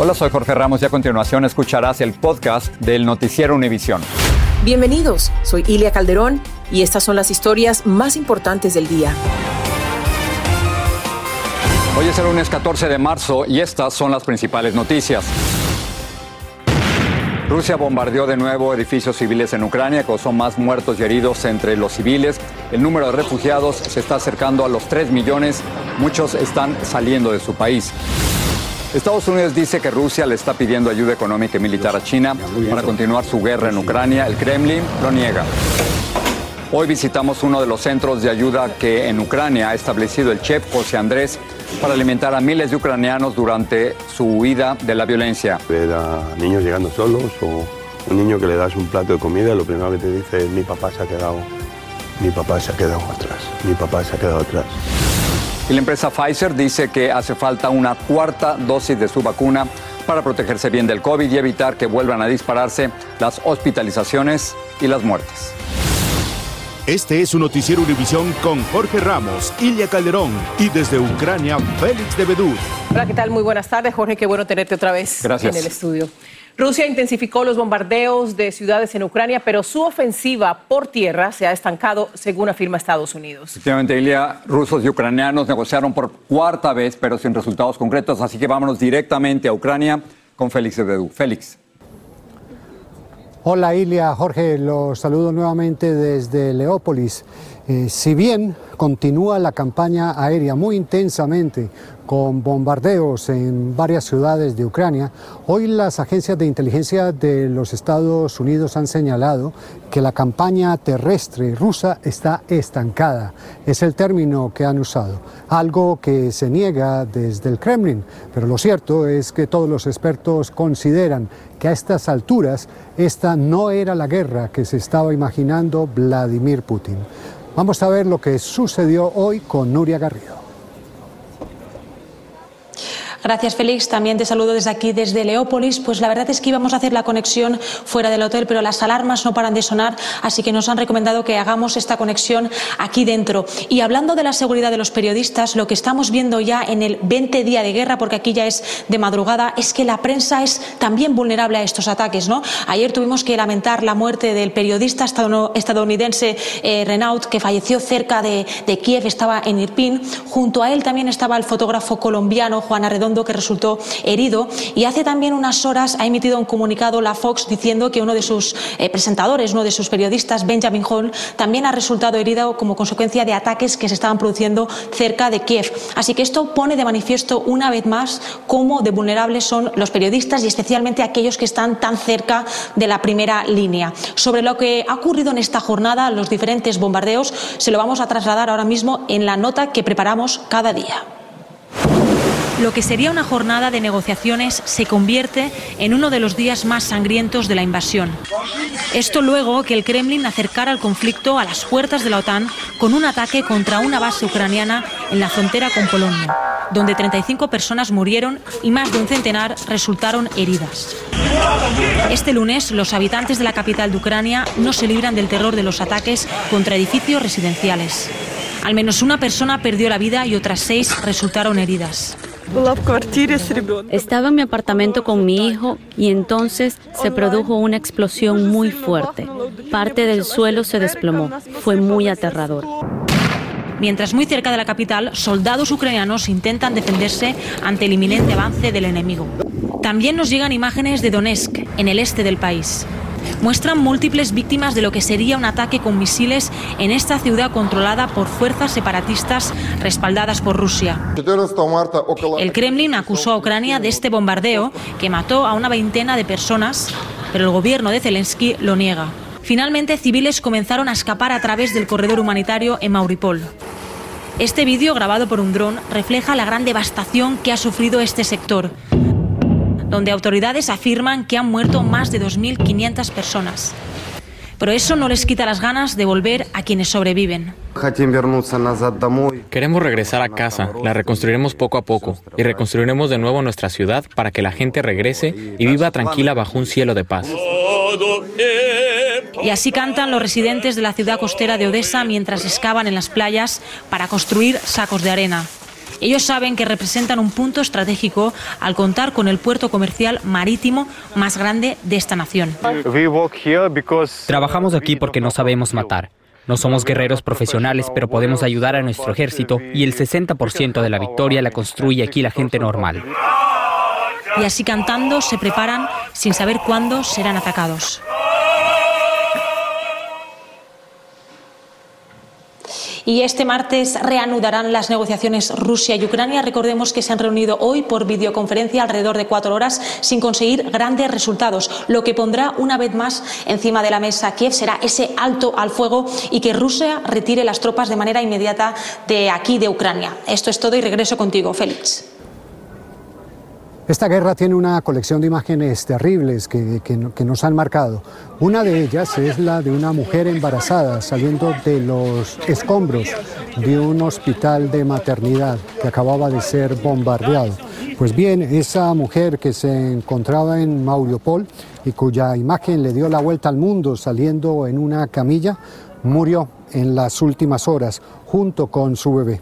Hola, soy Jorge Ramos y a continuación escucharás el podcast del Noticiero Univisión. Bienvenidos, soy Ilia Calderón y estas son las historias más importantes del día. Hoy es el lunes 14 de marzo y estas son las principales noticias. Rusia bombardeó de nuevo edificios civiles en Ucrania, causó más muertos y heridos entre los civiles. El número de refugiados se está acercando a los 3 millones. Muchos están saliendo de su país. Estados Unidos dice que Rusia le está pidiendo ayuda económica y militar a China para continuar su guerra en Ucrania. El Kremlin lo niega. Hoy visitamos uno de los centros de ayuda que en Ucrania ha establecido el chef José Andrés para alimentar a miles de ucranianos durante su huida de la violencia. Ver a niños llegando solos o un niño que le das un plato de comida, lo primero que te dice es mi papá se ha quedado, mi papá se ha quedado atrás, mi papá se ha quedado atrás. Y la empresa Pfizer dice que hace falta una cuarta dosis de su vacuna para protegerse bien del COVID y evitar que vuelvan a dispararse las hospitalizaciones y las muertes. Este es su noticiero Univisión con Jorge Ramos, Ilia Calderón y desde Ucrania, Félix de Bedú. Hola, ¿qué tal? Muy buenas tardes, Jorge. Qué bueno tenerte otra vez Gracias. en el estudio. Rusia intensificó los bombardeos de ciudades en Ucrania, pero su ofensiva por tierra se ha estancado, según afirma Estados Unidos. Efectivamente, Ilia, rusos y ucranianos negociaron por cuarta vez, pero sin resultados concretos. Así que vámonos directamente a Ucrania con Félix Bedú. Félix. Hola Ilia, Jorge, los saludo nuevamente desde Leópolis. Eh, si bien continúa la campaña aérea muy intensamente con bombardeos en varias ciudades de Ucrania, hoy las agencias de inteligencia de los Estados Unidos han señalado que la campaña terrestre rusa está estancada. Es el término que han usado, algo que se niega desde el Kremlin, pero lo cierto es que todos los expertos consideran que a estas alturas esta no era la guerra que se estaba imaginando Vladimir Putin. Vamos a ver lo que sucedió hoy con Nuria Garrido. Gracias, Félix. También te saludo desde aquí, desde Leópolis. Pues la verdad es que íbamos a hacer la conexión fuera del hotel, pero las alarmas no paran de sonar, así que nos han recomendado que hagamos esta conexión aquí dentro. Y hablando de la seguridad de los periodistas, lo que estamos viendo ya en el 20 día de guerra, porque aquí ya es de madrugada, es que la prensa es también vulnerable a estos ataques. ¿no? Ayer tuvimos que lamentar la muerte del periodista estadounidense eh, Renaud, que falleció cerca de, de Kiev, estaba en Irpin. Junto a él también estaba el fotógrafo colombiano Juan Arredondo que resultó herido y hace también unas horas ha emitido un comunicado la Fox diciendo que uno de sus eh, presentadores, uno de sus periodistas, Benjamin Hall, también ha resultado herido como consecuencia de ataques que se estaban produciendo cerca de Kiev. Así que esto pone de manifiesto una vez más cómo de vulnerables son los periodistas y especialmente aquellos que están tan cerca de la primera línea. Sobre lo que ha ocurrido en esta jornada, los diferentes bombardeos, se lo vamos a trasladar ahora mismo en la nota que preparamos cada día. Lo que sería una jornada de negociaciones se convierte en uno de los días más sangrientos de la invasión. Esto luego que el Kremlin acercara el conflicto a las puertas de la OTAN con un ataque contra una base ucraniana en la frontera con Polonia, donde 35 personas murieron y más de un centenar resultaron heridas. Este lunes, los habitantes de la capital de Ucrania no se libran del terror de los ataques contra edificios residenciales. Al menos una persona perdió la vida y otras seis resultaron heridas. Estaba en mi apartamento con mi hijo y entonces se produjo una explosión muy fuerte. Parte del suelo se desplomó. Fue muy aterrador. mientras muy cerca de la capital soldados ucranianos intentan defenderse ante el inminente avance del enemigo. También nos llegan imágenes de Donetsk, en el este del país. Muestran múltiples víctimas de lo que sería un ataque con misiles en esta ciudad controlada por fuerzas separatistas respaldadas por Rusia. El Kremlin acusó a Ucrania de este bombardeo que mató a una veintena de personas, pero el gobierno de Zelensky lo niega. Finalmente, civiles comenzaron a escapar a través del corredor humanitario en Mauripol. Este vídeo, grabado por un dron, refleja la gran devastación que ha sufrido este sector, donde autoridades afirman que han muerto más de 2.500 personas. Pero eso no les quita las ganas de volver a quienes sobreviven. Queremos regresar a casa, la reconstruiremos poco a poco y reconstruiremos de nuevo nuestra ciudad para que la gente regrese y viva tranquila bajo un cielo de paz. Y así cantan los residentes de la ciudad costera de Odessa mientras excavan en las playas para construir sacos de arena. Ellos saben que representan un punto estratégico al contar con el puerto comercial marítimo más grande de esta nación. Trabajamos aquí porque no sabemos matar. No somos guerreros profesionales, pero podemos ayudar a nuestro ejército y el 60% de la victoria la construye aquí la gente normal. Y así cantando se preparan sin saber cuándo serán atacados. Y este martes reanudarán las negociaciones Rusia y Ucrania. Recordemos que se han reunido hoy por videoconferencia alrededor de cuatro horas sin conseguir grandes resultados. Lo que pondrá una vez más encima de la mesa Kiev será ese alto al fuego y que Rusia retire las tropas de manera inmediata de aquí, de Ucrania. Esto es todo y regreso contigo, Félix. Esta guerra tiene una colección de imágenes terribles que, que, nos han marcado. Una de ellas es la de una mujer embarazada saliendo de los escombros de un hospital de maternidad que acababa de ser bombardeado. Pues bien, esa mujer que se encontraba en Mauriopol y cuya imagen le dio la vuelta al mundo saliendo en una camilla, murió en las últimas horas junto con su bebé.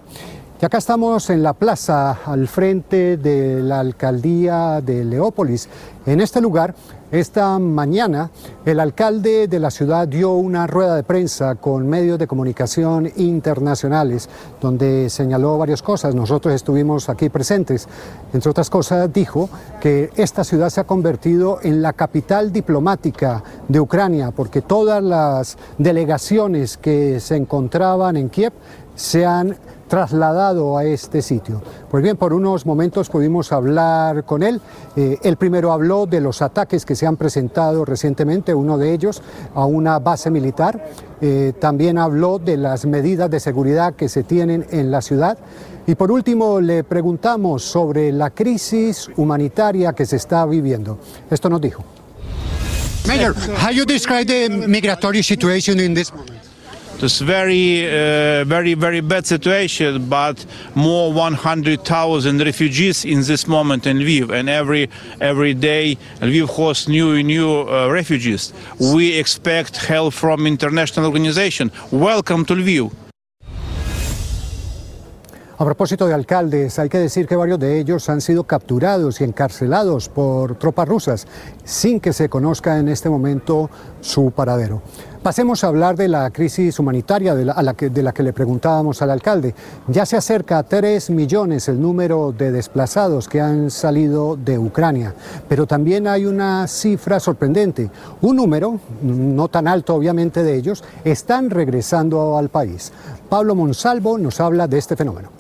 Y acá estamos en la plaza al frente de la alcaldía de Leópolis. En este lugar, esta mañana, el alcalde de la ciudad dio una rueda de prensa con medios de comunicación internacionales, donde señaló varias cosas. Nosotros estuvimos aquí presentes. Entre otras cosas, dijo que esta ciudad se ha convertido en la capital diplomática de Ucrania, porque todas las delegaciones que se encontraban en Kiev se han trasladado a este sitio. Pues bien, por unos momentos pudimos hablar con él. Eh, él primero habló de los ataques que se han presentado recientemente, uno de ellos a una base militar. Eh, también habló de las medidas de seguridad que se tienen en la ciudad. Y por último le preguntamos sobre la crisis humanitaria que se está viviendo. Esto nos dijo. Mayor, how you describe the migratory situation in this It's very, uh, very, very bad situation, but more 100,000 refugees in this moment in Lviv, and every every day Lviv hosts new new uh, refugees. We expect help from international organization. Welcome to Lviv. A propósito de alcaldes, hay que decir que varios de ellos han sido capturados y encarcelados por tropas rusas sin que se conozca en este momento su paradero. Pasemos a hablar de la crisis humanitaria de la, que, de la que le preguntábamos al alcalde. Ya se acerca a 3 millones el número de desplazados que han salido de Ucrania, pero también hay una cifra sorprendente. Un número, no tan alto obviamente de ellos, están regresando al país. Pablo Monsalvo nos habla de este fenómeno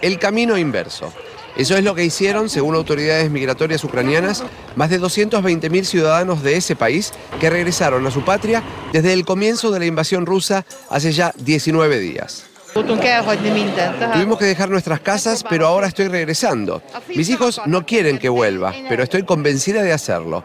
el camino inverso. Eso es lo que hicieron, según autoridades migratorias ucranianas, más de 220.000 ciudadanos de ese país que regresaron a su patria desde el comienzo de la invasión rusa hace ya 19 días. Tuvimos que dejar nuestras casas, pero ahora estoy regresando. Mis hijos no quieren que vuelva, pero estoy convencida de hacerlo.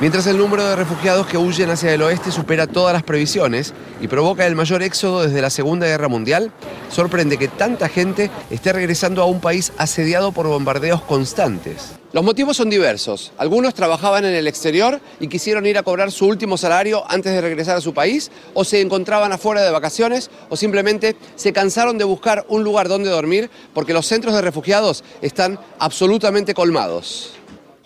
Mientras el número de refugiados que huyen hacia el oeste supera todas las previsiones y provoca el mayor éxodo desde la Segunda Guerra Mundial, sorprende que tanta gente esté regresando a un país asediado por bombardeos constantes. Los motivos son diversos. Algunos trabajaban en el exterior y quisieron ir a cobrar su último salario antes de regresar a su país, o se encontraban afuera de vacaciones, o simplemente se cansaron de buscar un lugar donde dormir porque los centros de refugiados están absolutamente colmados.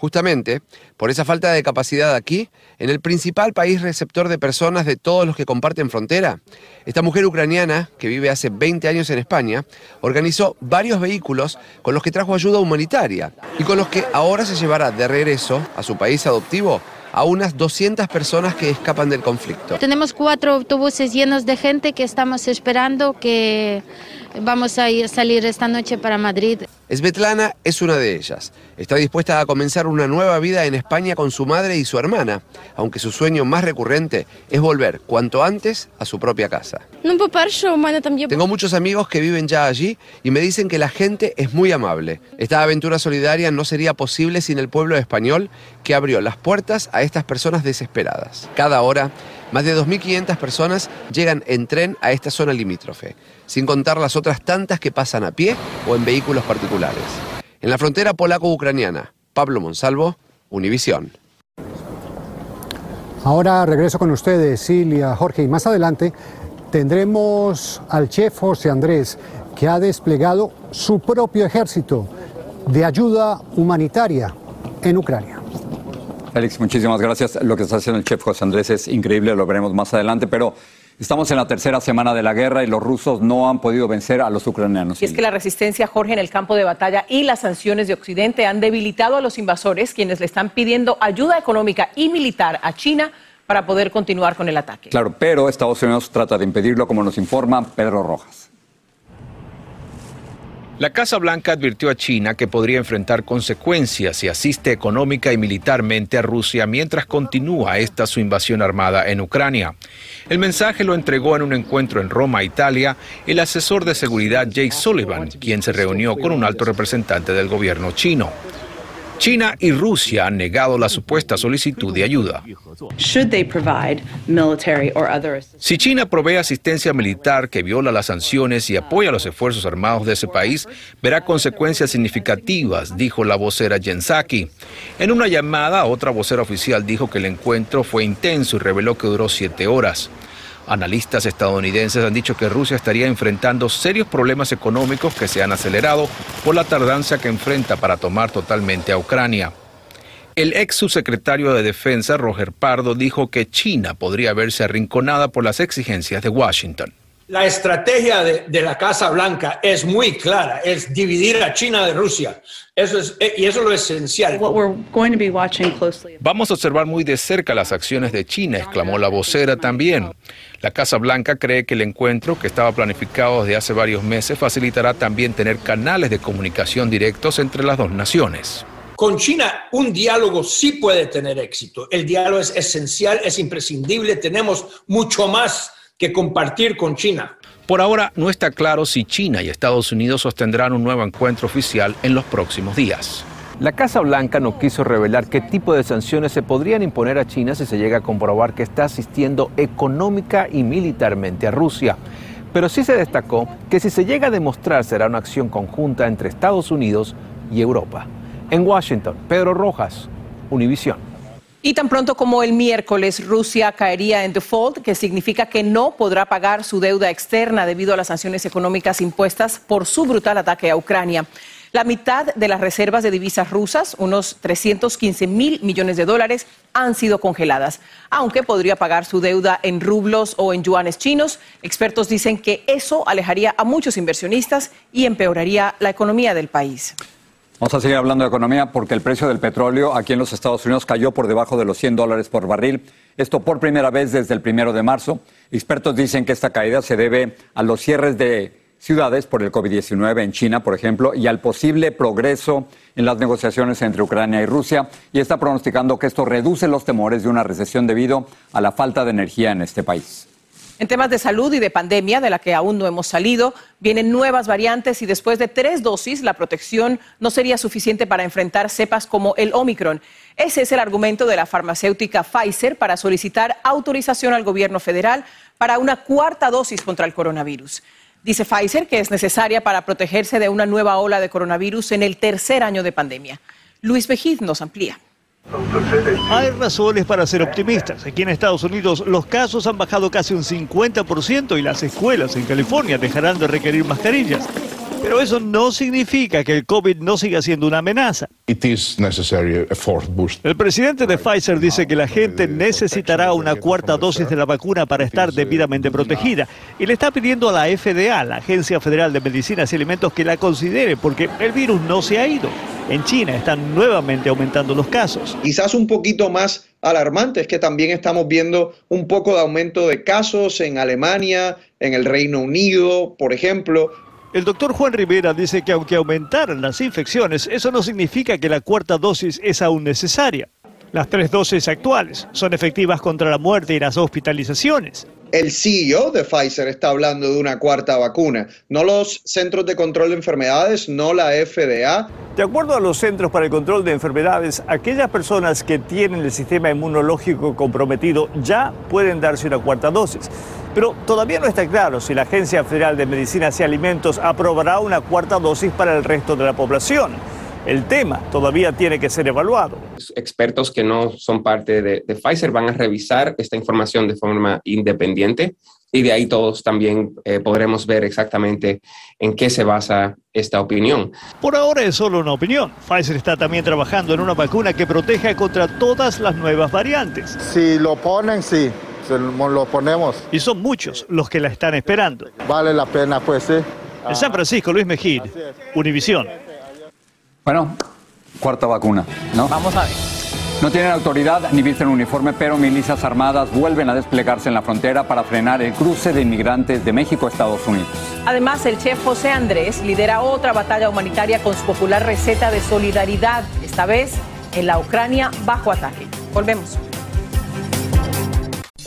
Justamente, por esa falta de capacidad aquí, en el principal país receptor de personas de todos los que comparten frontera, esta mujer ucraniana, que vive hace 20 años en España, organizó varios vehículos con los que trajo ayuda humanitaria y con los que ahora se llevará de regreso a su país adoptivo a unas 200 personas que escapan del conflicto. Tenemos cuatro autobuses llenos de gente que estamos esperando que vamos a ir, salir esta noche para Madrid. Svetlana es una de ellas. Está dispuesta a comenzar una nueva vida en España con su madre y su hermana, aunque su sueño más recurrente es volver cuanto antes a su propia casa. Tengo muchos amigos que viven ya allí y me dicen que la gente es muy amable. Esta aventura solidaria no sería posible sin el pueblo español que abrió las puertas a estas personas desesperadas. Cada hora, más de 2.500 personas llegan en tren a esta zona limítrofe, sin contar las otras tantas que pasan a pie o en vehículos particulares. En la frontera polaco-ucraniana, Pablo Monsalvo, Univisión. Ahora regreso con ustedes, Silvia, Jorge, y más adelante tendremos al chef José Andrés, que ha desplegado su propio ejército de ayuda humanitaria en Ucrania. Félix, muchísimas gracias. Lo que está haciendo el chef José Andrés es increíble, lo veremos más adelante, pero estamos en la tercera semana de la guerra y los rusos no han podido vencer a los ucranianos. Y es que la resistencia, Jorge, en el campo de batalla y las sanciones de Occidente han debilitado a los invasores, quienes le están pidiendo ayuda económica y militar a China para poder continuar con el ataque. Claro, pero Estados Unidos trata de impedirlo, como nos informa Pedro Rojas. La Casa Blanca advirtió a China que podría enfrentar consecuencias si asiste económica y militarmente a Rusia mientras continúa esta su invasión armada en Ucrania. El mensaje lo entregó en un encuentro en Roma, Italia, el asesor de seguridad Jake Sullivan, quien se reunió con un alto representante del gobierno chino. China y Rusia han negado la supuesta solicitud de ayuda. Si China provee asistencia militar que viola las sanciones y apoya los esfuerzos armados de ese país, verá consecuencias significativas, dijo la vocera Jen Psaki. En una llamada, otra vocera oficial dijo que el encuentro fue intenso y reveló que duró siete horas. Analistas estadounidenses han dicho que Rusia estaría enfrentando serios problemas económicos que se han acelerado por la tardanza que enfrenta para tomar totalmente a Ucrania. El ex subsecretario de Defensa, Roger Pardo, dijo que China podría verse arrinconada por las exigencias de Washington. La estrategia de, la Casa Blanca es muy clara, es dividir a China de Rusia. Eso es, eh, y eso es lo esencial. Vamos a observar muy de cerca las acciones de China, exclamó la vocera también. La Casa Blanca cree que el encuentro, que estaba planificado desde hace varios meses, facilitará también tener canales de comunicación directos entre las dos naciones. Con China un diálogo sí puede tener éxito. El diálogo es esencial, es imprescindible. Tenemos mucho más que compartir con China. Por ahora no está claro si China y Estados Unidos sostendrán un nuevo encuentro oficial en los próximos días. La Casa Blanca no quiso revelar qué tipo de sanciones se podrían imponer a China si se llega a comprobar que está asistiendo económica y militarmente a Rusia. Pero sí se destacó que si se llega a demostrar será una acción conjunta entre Estados Unidos y Europa. En Washington, Pedro Rojas, Univisión. Y tan pronto como el miércoles Rusia caería en default, que significa que no podrá pagar su deuda externa debido a las sanciones económicas impuestas por su brutal ataque a Ucrania. La mitad de las reservas de divisas rusas, unos 315 mil millones de dólares, han sido congeladas. Aunque podría pagar su deuda en rublos o en yuanes chinos, expertos dicen que eso alejaría a muchos inversionistas y empeoraría la economía del país. Vamos a seguir hablando de economía porque el precio del petróleo aquí en los Estados Unidos cayó por debajo de los 100 dólares por barril. Esto por primera vez desde el primero de marzo. Expertos dicen que esta caída se debe a los cierres de ciudades por el COVID-19 en China, por ejemplo, y al posible progreso en las negociaciones entre Ucrania y Rusia. Y está pronosticando que esto reduce los temores de una recesión debido a la falta de energía en este país. En temas de salud y de pandemia, de la que aún no hemos salido, vienen nuevas variantes y después de tres dosis la protección no sería suficiente para enfrentar cepas como el Omicron. Ese es el argumento de la farmacéutica Pfizer para solicitar autorización al gobierno federal para una cuarta dosis contra el coronavirus. Dice Pfizer que es necesaria para protegerse de una nueva ola de coronavirus en el tercer año de pandemia. Luis Vejiz nos amplía. Hay razones para ser optimistas. Aquí en Estados Unidos los casos han bajado casi un 50% y las escuelas en California dejarán de requerir mascarillas. Pero eso no significa que el COVID no siga siendo una amenaza. El presidente de Pfizer dice que la gente necesitará una cuarta dosis de la vacuna para estar debidamente protegida y le está pidiendo a la FDA, la Agencia Federal de Medicinas y Alimentos, que la considere porque el virus no se ha ido. En China están nuevamente aumentando los casos. Quizás un poquito más alarmante es que también estamos viendo un poco de aumento de casos en Alemania, en el Reino Unido, por ejemplo. El doctor Juan Rivera dice que aunque aumentaran las infecciones, eso no significa que la cuarta dosis es aún necesaria. Las tres dosis actuales son efectivas contra la muerte y las hospitalizaciones. El CEO de Pfizer está hablando de una cuarta vacuna, no los Centros de Control de Enfermedades, no la FDA. De acuerdo a los Centros para el Control de Enfermedades, aquellas personas que tienen el sistema inmunológico comprometido ya pueden darse una cuarta dosis. Pero todavía no está claro si la Agencia Federal de Medicinas y Alimentos aprobará una cuarta dosis para el resto de la población. El tema todavía tiene que ser evaluado. Expertos que no son parte de, Pfizer van a revisar esta información de forma independiente y de ahí todos también eh, podremos ver exactamente en qué se basa esta opinión. Por ahora es solo una opinión. Pfizer está también trabajando en una vacuna que proteja contra todas las nuevas variantes. Si lo ponen, sí, lo ponemos. Y son muchos los que la están esperando. Vale la pena, pues sí. En San Francisco, Luis Mejid, Univisión. Bueno, cuarta vacuna, ¿no? Vamos a ver. No tienen autoridad ni visten uniforme, pero milicias armadas vuelven a desplegarse en la frontera para frenar el cruce de inmigrantes de México a Estados Unidos. Además, el chef José Andrés lidera otra batalla humanitaria con su popular receta de solidaridad, esta vez en la Ucrania bajo ataque. Volvemos.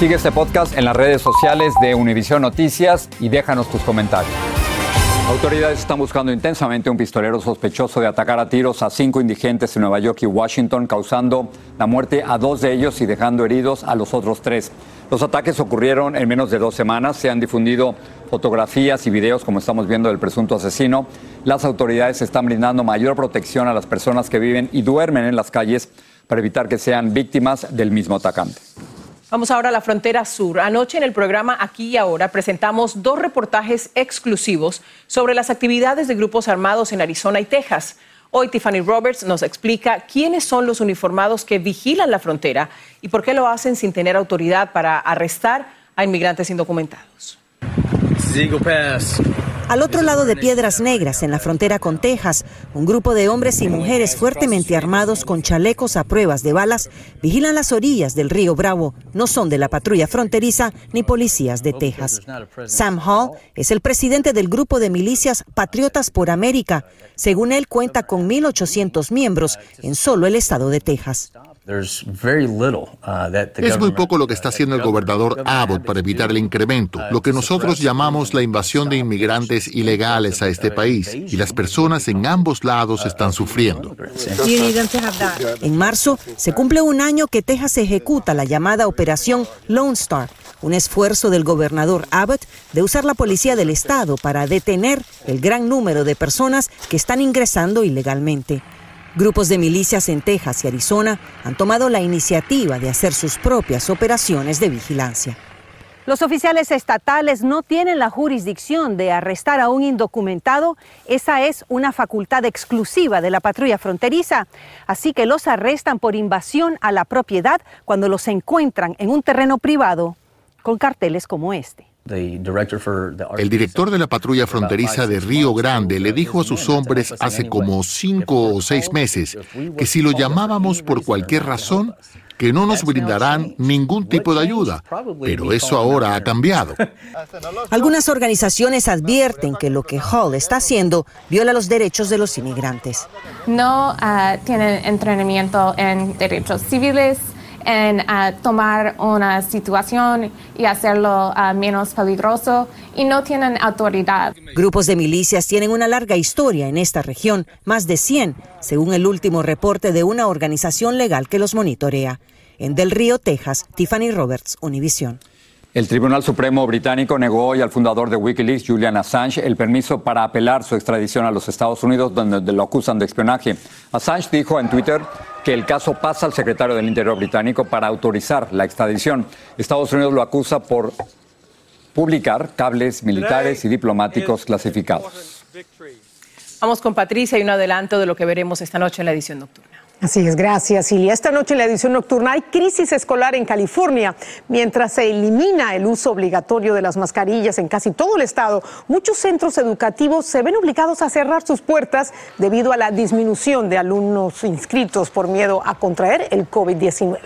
Sigue este podcast en las redes sociales de Univision Noticias y déjanos tus comentarios. Autoridades están buscando intensamente un pistolero sospechoso de atacar a tiros a cinco indigentes en Nueva York y Washington, causando la muerte a dos de ellos y dejando heridos a los otros tres. Los ataques ocurrieron en menos de dos semanas. Se han difundido fotografías y videos, como estamos viendo, del presunto asesino. Las autoridades están brindando mayor protección a las personas que viven y duermen en las calles para evitar que sean víctimas del mismo atacante. Vamos ahora a la frontera sur. Anoche en el programa Aquí y Ahora presentamos dos reportajes exclusivos sobre las actividades de grupos armados en Arizona y Texas. Hoy Tiffany Roberts nos explica quiénes son los uniformados que vigilan la frontera y por qué lo hacen sin tener autoridad para arrestar a inmigrantes indocumentados. Al otro lado de Piedras Negras, en la frontera con Texas, un grupo de hombres y mujeres fuertemente armados con chalecos a pruebas de balas vigilan las orillas del río Bravo. No son de la patrulla fronteriza ni policías de Texas. Sam Hall es el presidente del grupo de milicias Patriotas por América. Según él, cuenta con 1.800 miembros en solo el estado de Texas. Uh, es muy poco lo que está haciendo el gobernador Abbott para evitar el incremento, lo que nosotros llamamos la invasión de inmigrantes ilegales a este país, y las personas en ambos lados están sufriendo. En marzo se cumple un año que Texas ejecuta la llamada Operación Lone Star, un esfuerzo del gobernador Abbott de usar la policía del estado para detener el gran número de personas que están ingresando ilegalmente. Grupos de milicias en Texas y Arizona han tomado la iniciativa de hacer sus propias operaciones de vigilancia. Los oficiales estatales no tienen la jurisdicción de arrestar a un indocumentado. Esa es una facultad exclusiva de la patrulla fronteriza. Así que los arrestan por invasión a la propiedad cuando los encuentran en un terreno privado con carteles como este. El director de la patrulla fronteriza de Río Grande le dijo a sus hombres hace como cinco o seis meses que si lo llamábamos por cualquier razón, que no nos brindarán ningún tipo de ayuda. Pero eso ahora ha cambiado. Algunas organizaciones advierten que lo que Hall está haciendo viola los derechos de los inmigrantes. No uh, tienen entrenamiento en derechos civiles, en ah, tomar una situación y hacerlo ah, menos peligroso y no tienen autoridad. Grupos de milicias tienen una larga historia en esta región, más de 100, según el último reporte de una organización legal que los monitorea. En Del Río, Texas, Tiffany Roberts, Univision. El Tribunal Supremo británico negó hoy al fundador de Wikileaks, Julian Assange, el permiso para apelar su extradición a los Estados Unidos, donde lo acusan de espionaje. Assange dijo en Twitter que el caso pasa al secretario del Interior británico para autorizar la extradición. Estados Unidos lo acusa por publicar cables militares y diplomáticos clasificados. Vamos con Patricia y un adelanto de lo que veremos esta noche en la edición nocturna. Así es, gracias. Y esta noche en la edición nocturna hay crisis escolar en California. Mientras se elimina el uso obligatorio de las mascarillas en casi todo el estado, muchos centros educativos se ven obligados a cerrar sus puertas debido a la disminución de alumnos inscritos por miedo a contraer el COVID-19.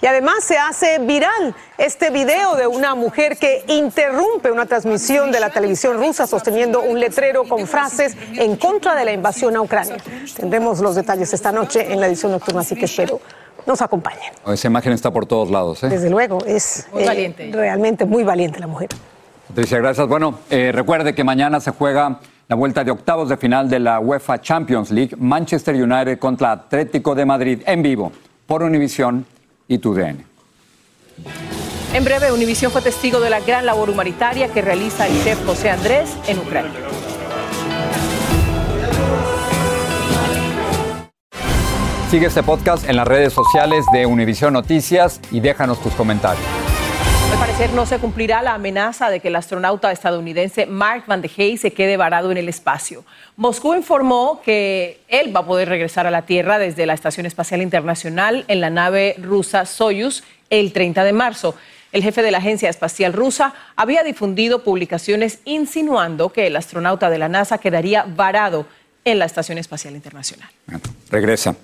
Y además se hace viral este video de una mujer que interrumpe una transmisión de la televisión rusa sosteniendo un letrero con frases en contra de la invasión a Ucrania. Tendremos los detalles esta noche en la edición nocturna, así que espero nos acompañen. Esa imagen está por todos lados. ¿eh? Desde luego, es eh, realmente muy valiente la mujer. Patricia, gracias. Bueno, eh, recuerde que mañana se juega la vuelta de octavos de final de la UEFA Champions League, Manchester United contra Atlético de Madrid en vivo por Univisión y TUDN. En breve, Univisión fue testigo de la gran labor humanitaria que realiza el chef José Andrés en Ucrania. Sigue este podcast en las redes sociales de Univisión Noticias y déjanos tus comentarios. Al parecer no se cumplirá la amenaza de que el astronauta estadounidense Mark Van de Hey se quede varado en el espacio. Moscú informó que él va a poder regresar a la Tierra desde la Estación Espacial Internacional en la nave rusa Soyuz el 30 de marzo. El jefe de la Agencia Espacial Rusa había difundido publicaciones insinuando que el astronauta de la NASA quedaría varado en la Estación Espacial Internacional. regresa.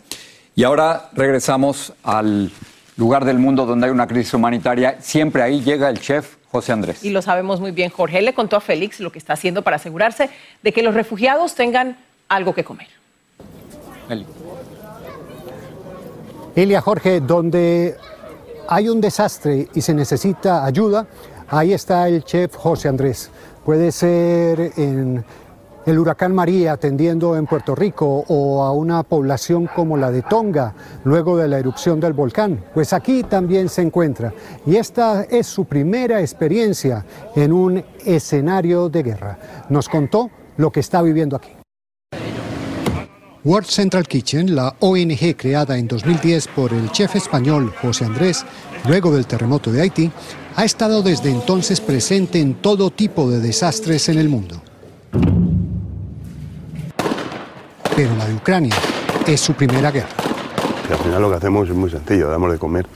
Y ahora regresamos al lugar del mundo donde hay una crisis humanitaria. Siempre ahí llega el chef José Andrés. Y lo sabemos muy bien. Jorge le contó a Félix lo que está haciendo para asegurarse de que los refugiados tengan algo que comer. Elia Jorge, donde hay un desastre y se necesita ayuda, ahí está el chef José Andrés. Puede ser en el huracán María atendiendo en Puerto Rico o a una población como la de Tonga luego de la erupción del volcán. Pues aquí también se encuentra y esta es su primera experiencia en un escenario de guerra. Nos contó lo que está viviendo aquí. World Central Kitchen, la ONG creada en 2010 por el chef español José Andrés, luego del terremoto de Haití, ha estado desde entonces presente en todo tipo de desastres en el mundo. Pero la de Ucrania es su primera guerra. al final lo que hacemos es muy sencillo, damos de comer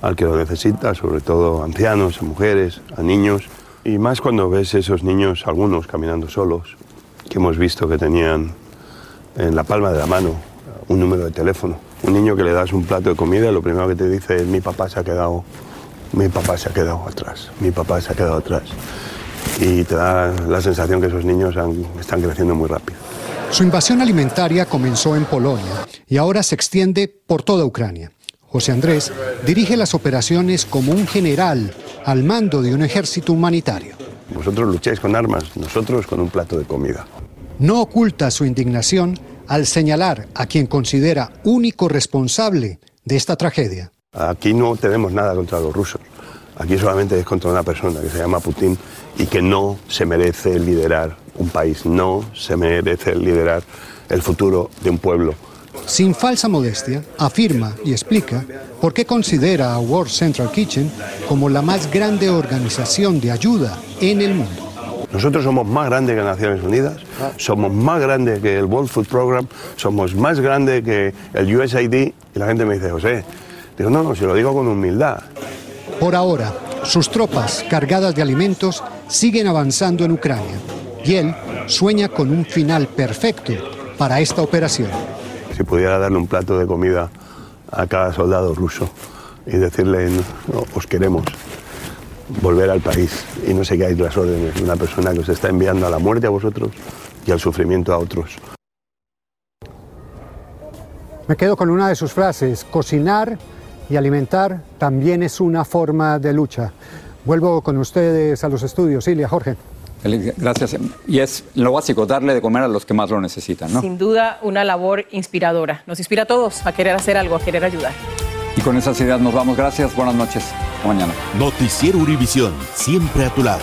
al que lo necesita, sobre todo a ancianos, a mujeres, a niños, y más cuando ves esos niños, algunos caminando solos, que hemos visto que tenían en la palma de la mano un número de teléfono. Un niño que le das un plato de comida lo primero que te dice es mi papá se ha quedado, mi papá se ha quedado atrás, mi papá se ha quedado atrás. Y te da la sensación que esos niños están creciendo muy rápido. Su invasión alimentaria comenzó en Polonia y ahora se extiende por toda Ucrania. José Andrés dirige las operaciones como un general al mando de un ejército humanitario. Vosotros lucháis con armas, nosotros con un plato de comida. No oculta su indignación al señalar a quien considera único responsable de esta tragedia. Aquí no tenemos nada contra los rusos. Aquí solamente es contra una persona que se llama Putin y que no se merece liderar un país, no se merece liderar el futuro de un pueblo. Sin falsa modestia, afirma y explica por qué considera a World Central Kitchen como la más grande organización de ayuda en el mundo. Nosotros somos más grandes que Naciones Unidas, somos más grandes que el World Food Program, somos más grandes que el USAID. Y la gente me dice, José, digo, no, no, se lo digo con humildad. Por ahora, sus tropas cargadas de alimentos siguen avanzando en Ucrania y él sueña con un final perfecto para esta operación. Si pudiera darle un plato de comida a cada soldado ruso y decirle, os queremos, volver al país y no seguáis las órdenes de una persona que os está enviando a la muerte a vosotros y al sufrimiento a otros. Me quedo con una de sus frases, cocinar y alimentar también es una forma de lucha. Vuelvo con ustedes a los estudios. Ilia, Jorge. Gracias. Y es lo básico, darle de comer a los que más lo necesitan, ¿no? Sin duda, una labor inspiradora. Nos inspira a todos a querer hacer algo, a querer ayudar. Y con esas ideas nos vamos. Gracias. Buenas noches. Hasta mañana. Noticiero Univisión, siempre a tu lado.